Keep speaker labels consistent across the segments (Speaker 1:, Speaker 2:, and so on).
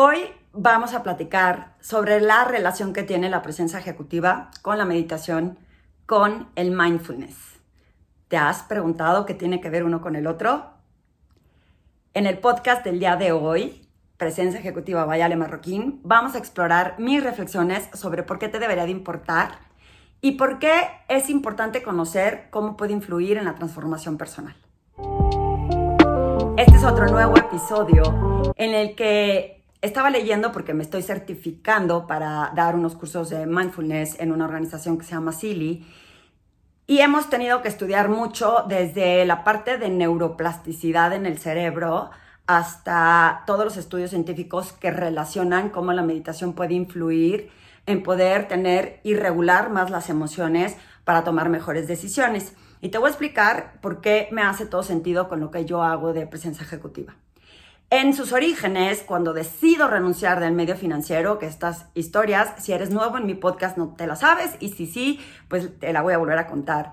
Speaker 1: Hoy vamos a platicar sobre la relación que tiene la presencia ejecutiva con la meditación, con el mindfulness. ¿Te has preguntado qué tiene que ver uno con el otro? En el podcast del día de hoy, Presencia Ejecutiva Vayale Marroquín, vamos a explorar mis reflexiones sobre por qué te debería de importar y por qué es importante conocer cómo puede influir en la transformación personal. Este es otro nuevo episodio en el que estaba leyendo porque me estoy certificando para dar unos cursos de mindfulness en una organización que se llama Silly. Y hemos tenido que estudiar mucho desde la parte de neuroplasticidad en el cerebro hasta todos los estudios científicos que relacionan cómo la meditación puede influir en poder tener y regular más las emociones para tomar mejores decisiones. Y te voy a explicar por qué me hace todo sentido con lo que yo hago de presencia ejecutiva. En sus orígenes, cuando decido renunciar del medio financiero, que estas historias, si eres nuevo en mi podcast no te las sabes y si sí, pues te la voy a volver a contar.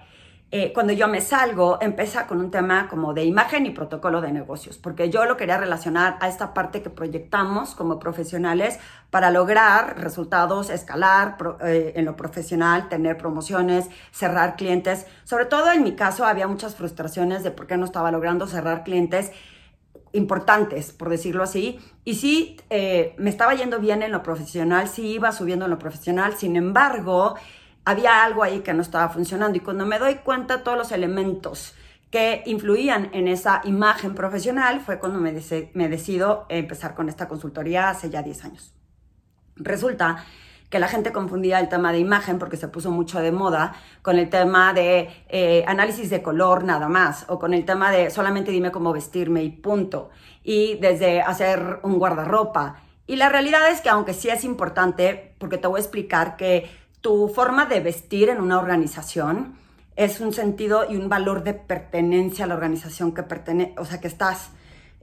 Speaker 1: Eh, cuando yo me salgo, empieza con un tema como de imagen y protocolo de negocios, porque yo lo quería relacionar a esta parte que proyectamos como profesionales para lograr resultados, escalar eh, en lo profesional, tener promociones, cerrar clientes. Sobre todo en mi caso había muchas frustraciones de por qué no estaba logrando cerrar clientes importantes, por decirlo así. Y sí, eh, me estaba yendo bien en lo profesional, sí iba subiendo en lo profesional, sin embargo, había algo ahí que no estaba funcionando. Y cuando me doy cuenta todos los elementos que influían en esa imagen profesional, fue cuando me, me decido empezar con esta consultoría hace ya 10 años. Resulta que la gente confundía el tema de imagen porque se puso mucho de moda con el tema de eh, análisis de color nada más o con el tema de solamente dime cómo vestirme y punto y desde hacer un guardarropa y la realidad es que aunque sí es importante porque te voy a explicar que tu forma de vestir en una organización es un sentido y un valor de pertenencia a la organización que pertenece, o sea, que estás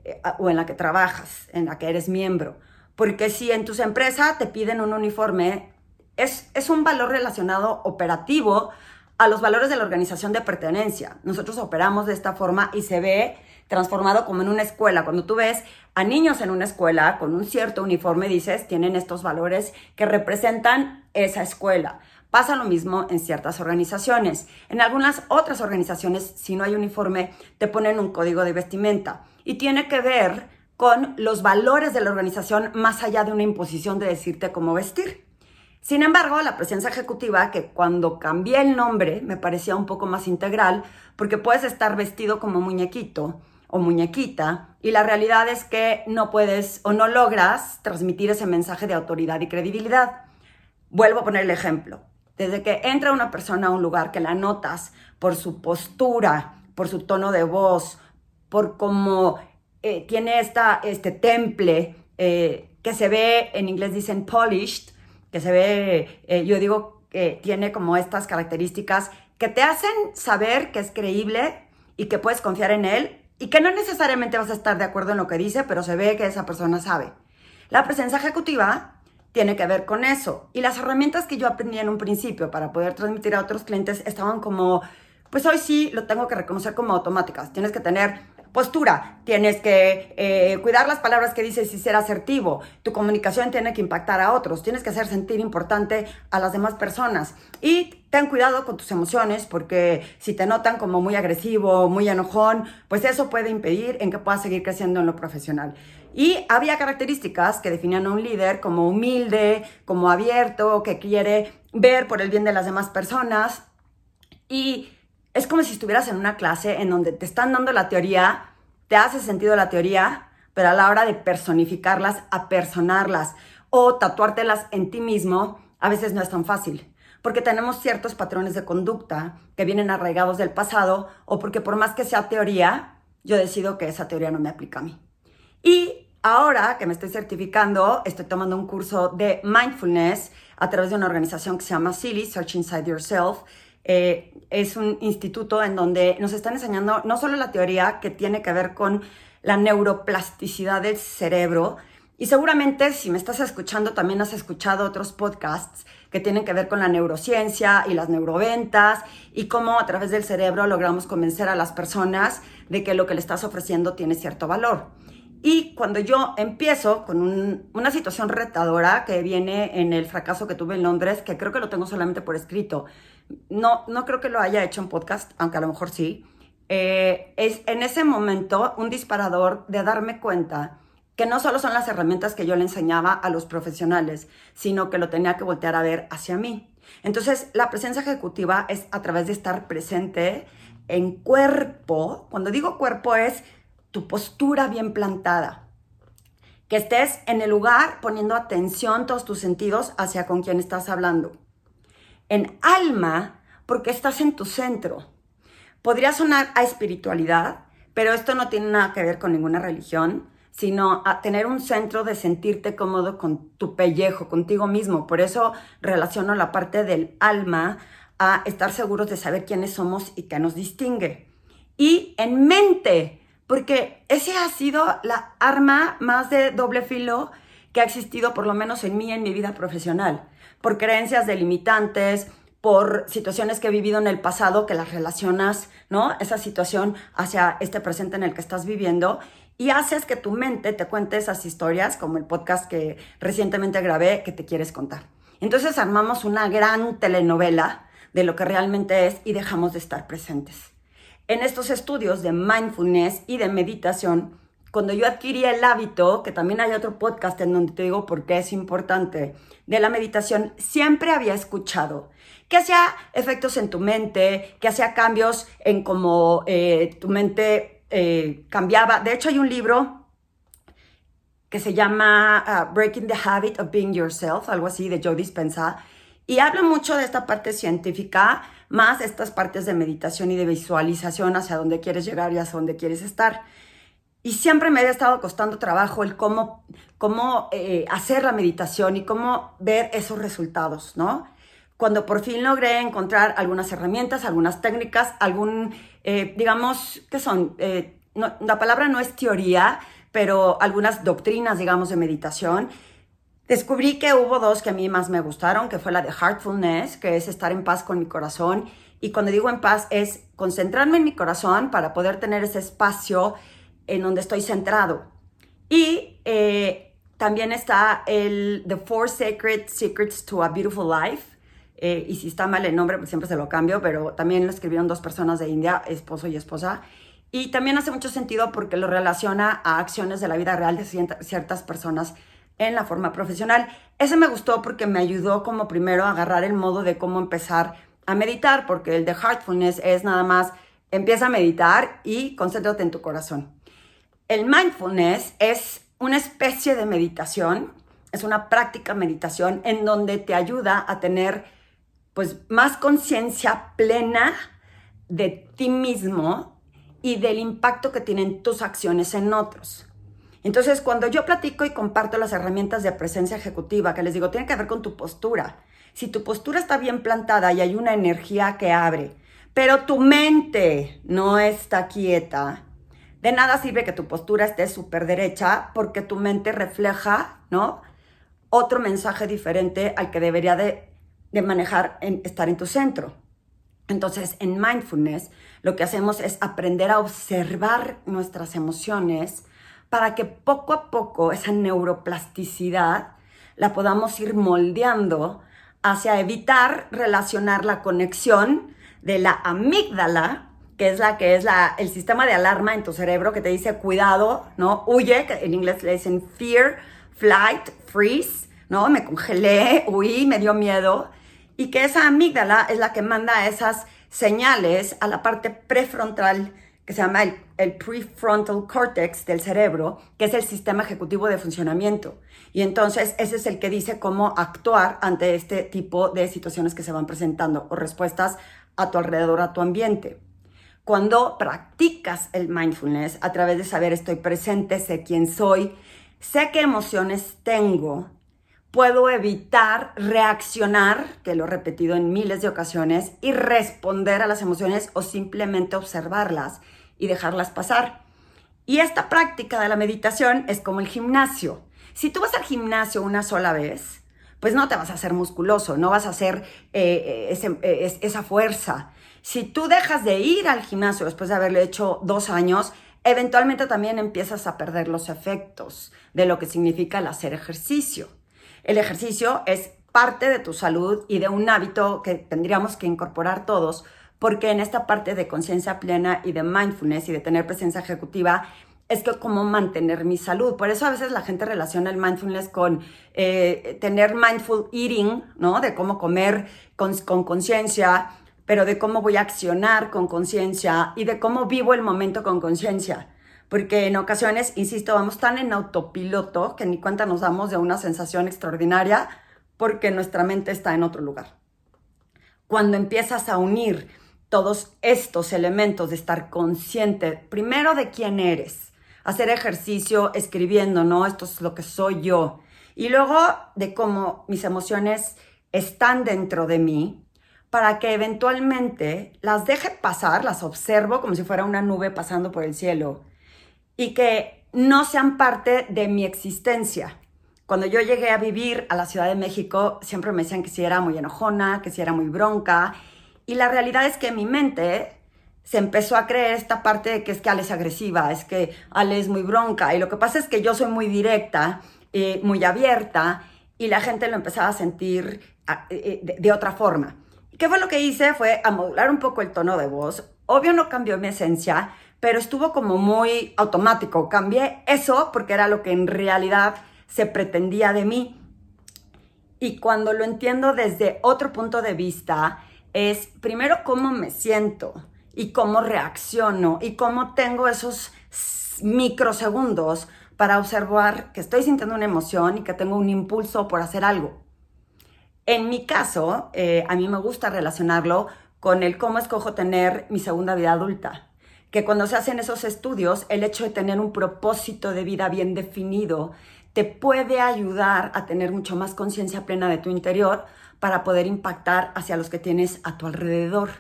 Speaker 1: eh, o en la que trabajas, en la que eres miembro. Porque si en tus empresas te piden un uniforme, es, es un valor relacionado operativo a los valores de la organización de pertenencia. Nosotros operamos de esta forma y se ve transformado como en una escuela. Cuando tú ves a niños en una escuela con un cierto uniforme, dices, tienen estos valores que representan esa escuela. Pasa lo mismo en ciertas organizaciones. En algunas otras organizaciones, si no hay uniforme, te ponen un código de vestimenta y tiene que ver con los valores de la organización más allá de una imposición de decirte cómo vestir. Sin embargo, la presencia ejecutiva, que cuando cambié el nombre me parecía un poco más integral, porque puedes estar vestido como muñequito o muñequita, y la realidad es que no puedes o no logras transmitir ese mensaje de autoridad y credibilidad. Vuelvo a poner el ejemplo. Desde que entra una persona a un lugar que la notas por su postura, por su tono de voz, por cómo eh, tiene esta, este temple eh, que se ve, en inglés dicen polished, que se ve, eh, yo digo que tiene como estas características que te hacen saber que es creíble y que puedes confiar en él y que no necesariamente vas a estar de acuerdo en lo que dice, pero se ve que esa persona sabe. La presencia ejecutiva tiene que ver con eso. Y las herramientas que yo aprendí en un principio para poder transmitir a otros clientes estaban como, pues hoy sí lo tengo que reconocer como automáticas. Tienes que tener postura, tienes que eh, cuidar las palabras que dices y ser asertivo, tu comunicación tiene que impactar a otros, tienes que hacer sentir importante a las demás personas. Y ten cuidado con tus emociones porque si te notan como muy agresivo, muy enojón, pues eso puede impedir en que puedas seguir creciendo en lo profesional. Y había características que definían a un líder como humilde, como abierto, que quiere ver por el bien de las demás personas. Y es como si estuvieras en una clase en donde te están dando la teoría, te hace sentido la teoría, pero a la hora de personificarlas, apersonarlas o tatuártelas en ti mismo, a veces no es tan fácil. Porque tenemos ciertos patrones de conducta que vienen arraigados del pasado o porque por más que sea teoría, yo decido que esa teoría no me aplica a mí. Y ahora que me estoy certificando, estoy tomando un curso de mindfulness a través de una organización que se llama Silly, Search Inside Yourself, eh, es un instituto en donde nos están enseñando no solo la teoría que tiene que ver con la neuroplasticidad del cerebro, y seguramente si me estás escuchando también has escuchado otros podcasts que tienen que ver con la neurociencia y las neuroventas y cómo a través del cerebro logramos convencer a las personas de que lo que le estás ofreciendo tiene cierto valor. Y cuando yo empiezo con una situación retadora que viene en el fracaso que tuve en Londres, que creo que lo tengo solamente por escrito, no, no creo que lo haya hecho en podcast, aunque a lo mejor sí, eh, es en ese momento un disparador de darme cuenta que no solo son las herramientas que yo le enseñaba a los profesionales, sino que lo tenía que voltear a ver hacia mí. Entonces, la presencia ejecutiva es a través de estar presente en cuerpo. Cuando digo cuerpo es tu postura bien plantada. Que estés en el lugar poniendo atención, todos tus sentidos hacia con quien estás hablando. En alma, porque estás en tu centro. Podría sonar a espiritualidad, pero esto no tiene nada que ver con ninguna religión, sino a tener un centro de sentirte cómodo con tu pellejo, contigo mismo. Por eso relaciono la parte del alma a estar seguros de saber quiénes somos y qué nos distingue. Y en mente, porque ese ha sido la arma más de doble filo que ha existido por lo menos en mí en mi vida profesional, por creencias delimitantes, por situaciones que he vivido en el pasado que las relacionas, ¿no? Esa situación hacia este presente en el que estás viviendo y haces que tu mente te cuente esas historias, como el podcast que recientemente grabé que te quieres contar. Entonces armamos una gran telenovela de lo que realmente es y dejamos de estar presentes en estos estudios de mindfulness y de meditación, cuando yo adquirí el hábito, que también hay otro podcast en donde te digo por qué es importante, de la meditación, siempre había escuchado que hacía efectos en tu mente, que hacía cambios en cómo eh, tu mente eh, cambiaba. De hecho, hay un libro que se llama uh, Breaking the Habit of Being Yourself, algo así, de Joe Dispenza, y habla mucho de esta parte científica, más estas partes de meditación y de visualización hacia dónde quieres llegar y hacia dónde quieres estar. Y siempre me había estado costando trabajo el cómo, cómo eh, hacer la meditación y cómo ver esos resultados, ¿no? Cuando por fin logré encontrar algunas herramientas, algunas técnicas, algún, eh, digamos, ¿qué son? Eh, la palabra no es teoría, pero algunas doctrinas, digamos, de meditación Descubrí que hubo dos que a mí más me gustaron, que fue la de Heartfulness, que es estar en paz con mi corazón. Y cuando digo en paz es concentrarme en mi corazón para poder tener ese espacio en donde estoy centrado. Y eh, también está el The Four Sacred Secrets to a Beautiful Life. Eh, y si está mal el nombre, pues siempre se lo cambio, pero también lo escribieron dos personas de India, esposo y esposa. Y también hace mucho sentido porque lo relaciona a acciones de la vida real de ciertas personas en la forma profesional. Ese me gustó porque me ayudó como primero a agarrar el modo de cómo empezar a meditar, porque el de Heartfulness es nada más empieza a meditar y concéntrate en tu corazón. El mindfulness es una especie de meditación, es una práctica meditación en donde te ayuda a tener pues más conciencia plena de ti mismo y del impacto que tienen tus acciones en otros. Entonces, cuando yo platico y comparto las herramientas de presencia ejecutiva, que les digo, tiene que ver con tu postura. Si tu postura está bien plantada y hay una energía que abre, pero tu mente no está quieta, de nada sirve que tu postura esté súper derecha porque tu mente refleja, ¿no? Otro mensaje diferente al que debería de, de manejar en estar en tu centro. Entonces, en mindfulness, lo que hacemos es aprender a observar nuestras emociones, para que poco a poco esa neuroplasticidad la podamos ir moldeando hacia evitar relacionar la conexión de la amígdala, que es la que es la, el sistema de alarma en tu cerebro que te dice cuidado, ¿no? Huye, que en inglés le dicen fear, flight, freeze, ¿no? Me congelé, huí, me dio miedo. Y que esa amígdala es la que manda esas señales a la parte prefrontal que se llama el, prefrontal cortex del cerebro, que es el sistema ejecutivo de funcionamiento. Y entonces ese es el que dice cómo actuar ante este tipo de situaciones que se van presentando o respuestas a tu alrededor, a tu ambiente. Cuando practicas el mindfulness a través de saber estoy presente, sé quién soy, sé qué emociones tengo, puedo evitar reaccionar, que lo he repetido en miles de ocasiones, y responder a las emociones o simplemente observarlas y dejarlas pasar. Y esta práctica de la meditación es como el gimnasio. Si tú vas al gimnasio una sola vez, pues no te vas a hacer musculoso, no vas a hacer eh, eh, esa fuerza. Si tú dejas de ir al gimnasio después de haberlo hecho dos años, eventualmente también empiezas a perder los efectos de lo que significa el hacer ejercicio. El ejercicio es parte de tu salud y de un hábito que tendríamos que incorporar todos, porque en esta parte de conciencia plena y de mindfulness y de tener presencia ejecutiva, es que cómo mantener mi salud. Por eso a veces la gente relaciona el mindfulness con eh, tener mindful eating, ¿no? De cómo comer con conciencia, pero de cómo voy a accionar con conciencia y de cómo vivo el momento con conciencia. Porque en ocasiones, insisto, vamos tan en autopiloto que ni cuenta nos damos de una sensación extraordinaria porque nuestra mente está en otro lugar. Cuando empiezas a unir todos estos elementos de estar consciente, primero de quién eres, hacer ejercicio escribiendo, ¿no? Esto es lo que soy yo. Y luego de cómo mis emociones están dentro de mí, para que eventualmente las deje pasar, las observo como si fuera una nube pasando por el cielo y que no sean parte de mi existencia. Cuando yo llegué a vivir a la Ciudad de México, siempre me decían que si era muy enojona, que si era muy bronca. Y la realidad es que mi mente se empezó a creer esta parte de que es que Ale es agresiva, es que Ale es muy bronca. Y lo que pasa es que yo soy muy directa, eh, muy abierta, y la gente lo empezaba a sentir ah, eh, eh, de, otra forma. ¿Qué fue lo que hice? Fue modular un poco el tono de voz. Obvio no cambió mi esencia, pero estuvo como muy automático. Cambié eso porque era lo que en realidad se pretendía de mí. Y cuando lo entiendo desde otro punto de vista, es primero cómo me siento y cómo reacciono y cómo tengo esos microsegundos para observar que estoy sintiendo una emoción y que tengo un impulso por hacer algo. En mi caso, eh, a mí me gusta relacionarlo con el cómo escojo tener mi segunda vida adulta. Que cuando se hacen esos estudios, el hecho de tener un propósito de vida bien definido te puede ayudar a tener mucho más conciencia plena de tu interior para poder impactar hacia los que tienes a tu alrededor.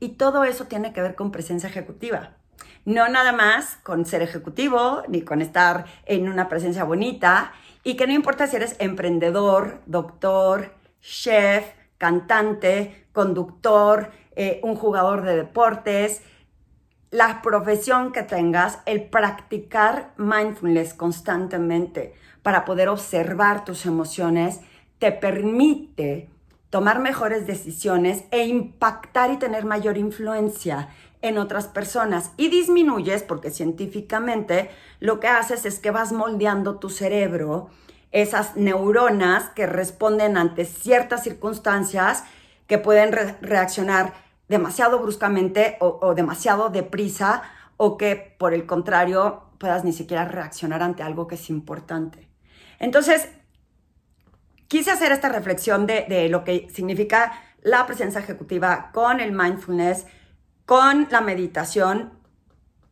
Speaker 1: Y todo eso tiene que ver con presencia ejecutiva. No nada más con ser ejecutivo, ni con estar en una presencia bonita, y que no importa si eres emprendedor, doctor, chef, cantante, conductor, eh, un jugador de deportes, la profesión que tengas, el practicar mindfulness constantemente para poder observar tus emociones te permite tomar mejores decisiones e impactar y tener mayor influencia en otras personas y disminuyes porque científicamente lo que haces es que vas moldeando tu cerebro, esas neuronas que responden ante ciertas circunstancias que pueden reaccionar demasiado bruscamente o, o demasiado deprisa o que por el contrario puedas ni siquiera reaccionar ante algo que es importante. Entonces, quise hacer esta reflexión de, lo que significa la presencia ejecutiva con el mindfulness, con la meditación,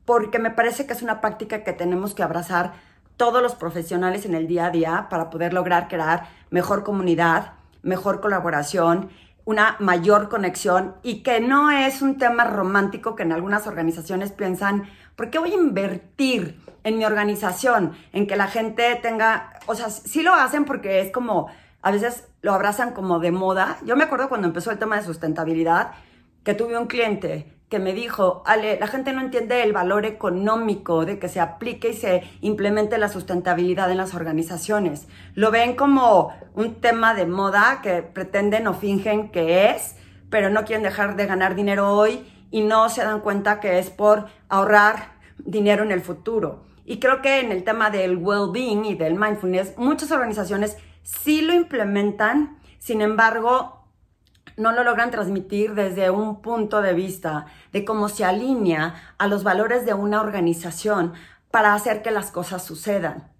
Speaker 1: porque me parece que es una práctica que tenemos que abrazar todos los profesionales en el día a día para poder lograr crear mejor comunidad, mejor colaboración, una mayor conexión y que no es un tema romántico que en algunas organizaciones piensan, ¿por qué voy a invertir en mi organización en que la gente tenga, o sea, sí lo hacen porque es como a veces lo abrazan como de moda. Yo me acuerdo cuando empezó el tema de sustentabilidad, que tuve un cliente que me dijo, Ale, la gente no entiende el valor económico de que se aplique y se implemente la sustentabilidad en las organizaciones. Lo ven como un tema de moda que pretenden o fingen que es, pero no quieren dejar de ganar dinero hoy y no se dan cuenta que es por ahorrar dinero en el futuro. Y creo que en el tema del well-being y del mindfulness, muchas organizaciones sí lo implementan, sin embargo, no lo logran transmitir desde un punto de vista de cómo se alinea a los valores de una organización para hacer que las cosas sucedan.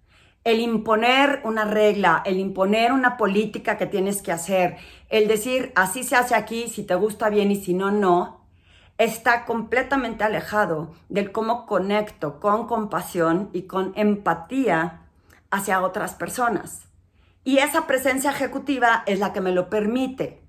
Speaker 1: El imponer una regla, el imponer una política que tienes que hacer, el decir así se hace aquí, si te gusta bien y si no, no, está completamente alejado del cómo conecto con compasión y con empatía hacia otras personas. Y esa presencia ejecutiva es la que me lo permite.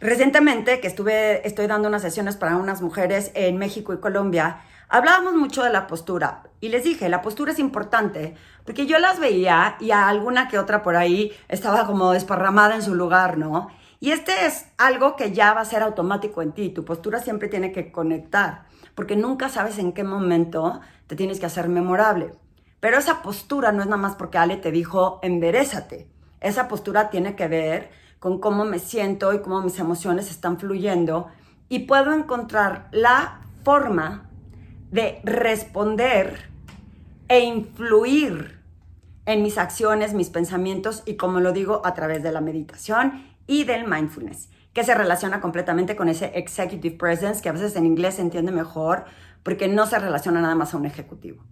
Speaker 1: Recientemente, que estuve, estoy dando unas sesiones para unas mujeres en México y Colombia, hablábamos mucho de la postura. Y les dije, la postura es importante, porque yo las veía y a alguna que otra por ahí estaba como desparramada en su lugar, ¿no? Y este es algo que ya va a ser automático en ti. Tu postura siempre tiene que conectar. porque nunca sabes en qué momento te tienes que hacer memorable. Pero esa postura no es nada más porque Ale te dijo enderezate. Esa postura tiene que ver con cómo me siento y cómo mis emociones están fluyendo y puedo encontrar la forma de responder e influir en mis acciones, mis pensamientos y como lo digo a través de la meditación y del mindfulness, que se relaciona completamente con ese executive presence que a veces en inglés se entiende mejor porque no se relaciona nada más a un ejecutivo.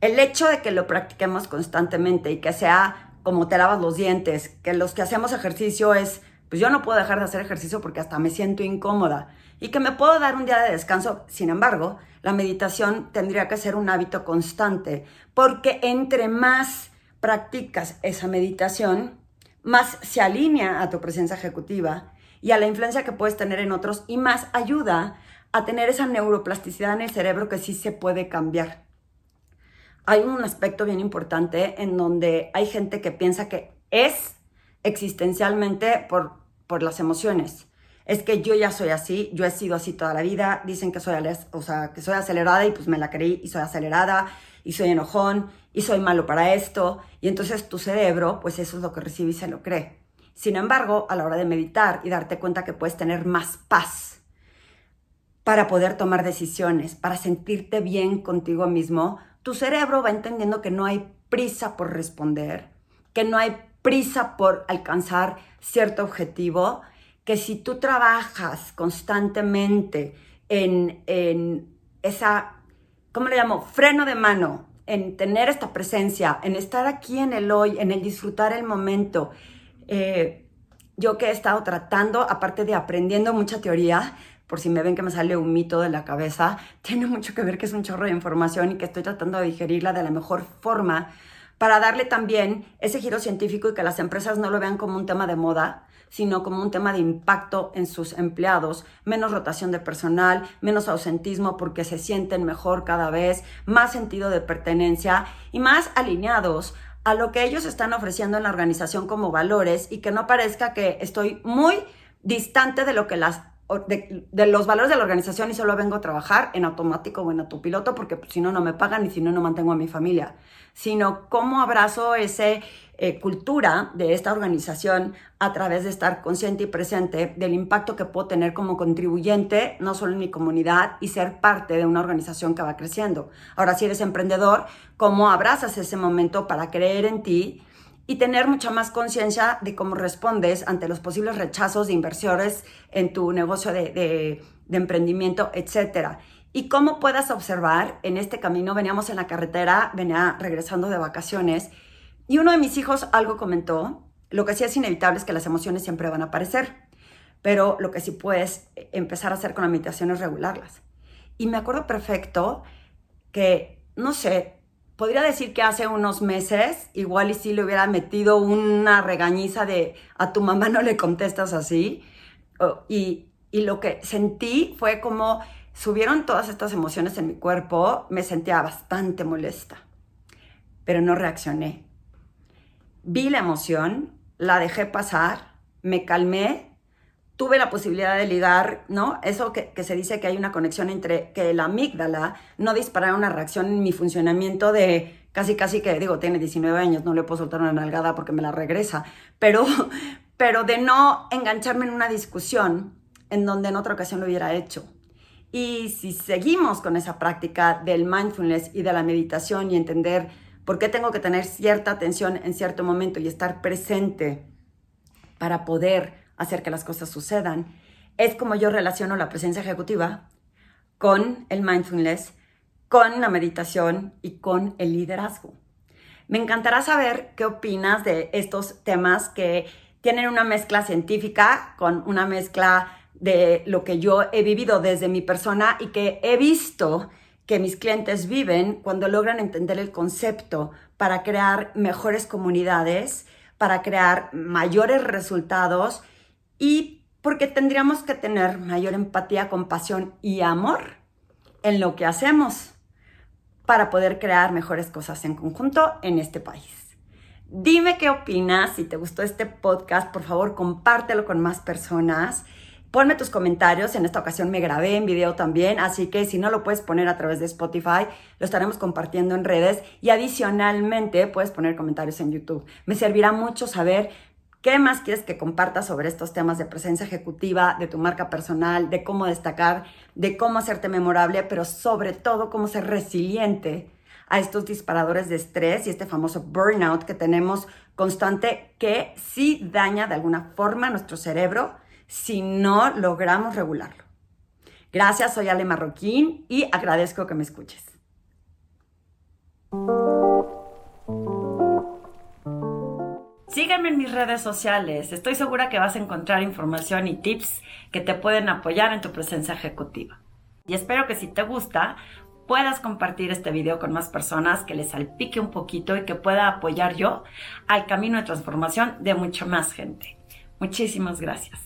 Speaker 1: El hecho de que lo practiquemos constantemente y que sea como te lavas los dientes, que los que hacemos ejercicio es, pues yo no puedo dejar de hacer ejercicio porque hasta me siento incómoda y que me puedo dar un día de descanso. Sin embargo, la meditación tendría que ser un hábito constante porque entre más practicas esa meditación, más se alinea a tu presencia ejecutiva y a la influencia que puedes tener en otros y más ayuda a tener esa neuroplasticidad en el cerebro que sí se puede cambiar hay un aspecto bien importante en donde hay gente que piensa que es existencialmente por, por las emociones. Es que yo ya soy así, yo he sido así toda la vida, dicen que soy, o sea, que soy acelerada y pues me la creí y soy acelerada y soy enojón y soy malo para esto y entonces tu cerebro pues eso es lo que recibe y se lo cree. Sin embargo, a la hora de meditar y darte cuenta que puedes tener más paz para poder tomar decisiones, para sentirte bien contigo mismo, tu cerebro va entendiendo que no hay prisa por responder, que no hay prisa por alcanzar cierto objetivo, que si tú trabajas constantemente en, esa, ¿cómo le llamo? Freno de mano, en tener esta presencia, en estar aquí en el hoy, en el disfrutar el momento. Eh, yo que he estado tratando, aparte de aprendiendo mucha teoría, por si me ven que me sale un mito de la cabeza, tiene mucho que ver que es un chorro de información y que estoy tratando de digerirla de la mejor forma para darle también ese giro científico y que las empresas no lo vean como un tema de moda, sino como un tema de impacto en sus empleados, menos rotación de personal, menos ausentismo porque se sienten mejor cada vez, más sentido de pertenencia y más alineados a lo que ellos están ofreciendo en la organización como valores y que no parezca que estoy muy distante de lo que las de, los valores de la organización y solo vengo a trabajar en automático o en autopiloto porque pues, si no, no me pagan y si no, no mantengo a mi familia, sino cómo abrazo esa eh, cultura de esta organización a través de estar consciente y presente del impacto que puedo tener como contribuyente, no solo en mi comunidad, y ser parte de una organización que va creciendo. Ahora, si eres emprendedor, ¿cómo abrazas ese momento para creer en ti? Y tener mucha más conciencia de cómo respondes ante los posibles rechazos de inversores en tu negocio de, emprendimiento, etc. Y cómo puedas observar en este camino, veníamos en la carretera, venía regresando de vacaciones, y uno de mis hijos algo comentó, lo que sí es inevitable es que las emociones siempre van a aparecer, pero lo que sí puedes empezar a hacer con la meditación es regularlas. Y me acuerdo perfecto que, no sé, podría decir que hace unos meses, igual y si le hubiera metido una regañiza de a tu mamá no le contestas así. Y, y lo que sentí fue como subieron todas estas emociones en mi cuerpo, me sentía bastante molesta, pero no reaccioné. Vi la emoción, la dejé pasar, me calmé tuve la posibilidad de ligar, ¿no? Eso que, se dice que hay una conexión entre que la amígdala no disparara una reacción en mi funcionamiento de casi, casi que, digo, tiene 19 años, no le puedo soltar una nalgada porque me la regresa, pero, pero de no engancharme en una discusión en donde en otra ocasión lo hubiera hecho. Y si seguimos con esa práctica del mindfulness y de la meditación y entender por qué tengo que tener cierta atención en cierto momento y estar presente para poder hacer que las cosas sucedan. Es como yo relaciono la presencia ejecutiva con el mindfulness, con la meditación y con el liderazgo. Me encantará saber qué opinas de estos temas que tienen una mezcla científica con una mezcla de lo que yo he vivido desde mi persona y que he visto que mis clientes viven cuando logran entender el concepto para crear mejores comunidades, para crear mayores resultados y porque tendríamos que tener mayor empatía, compasión y amor en lo que hacemos para poder crear mejores cosas en conjunto en este país. Dime qué opinas, si te gustó este podcast, por favor compártelo con más personas. Ponme tus comentarios, en esta ocasión me grabé en video también, así que si no lo puedes poner a través de Spotify, lo estaremos compartiendo en redes y adicionalmente puedes poner comentarios en YouTube. Me servirá mucho saber qué más quieres que comparta sobre estos temas de presencia ejecutiva, de tu marca personal, de cómo destacar, de cómo hacerte memorable, pero sobre todo cómo ser resiliente a estos disparadores de estrés y este famoso burnout que tenemos constante que sí daña de alguna forma nuestro cerebro si no logramos regularlo. Gracias, soy Ale Marroquín y agradezco que me escuches. Sígueme en mis redes sociales. Estoy segura que vas a encontrar información y tips que te pueden apoyar en tu presencia ejecutiva. Y espero que si te gusta, puedas compartir este video con más personas, que les salpique un poquito y que pueda apoyar yo al camino de transformación de mucho más gente. Muchísimas gracias.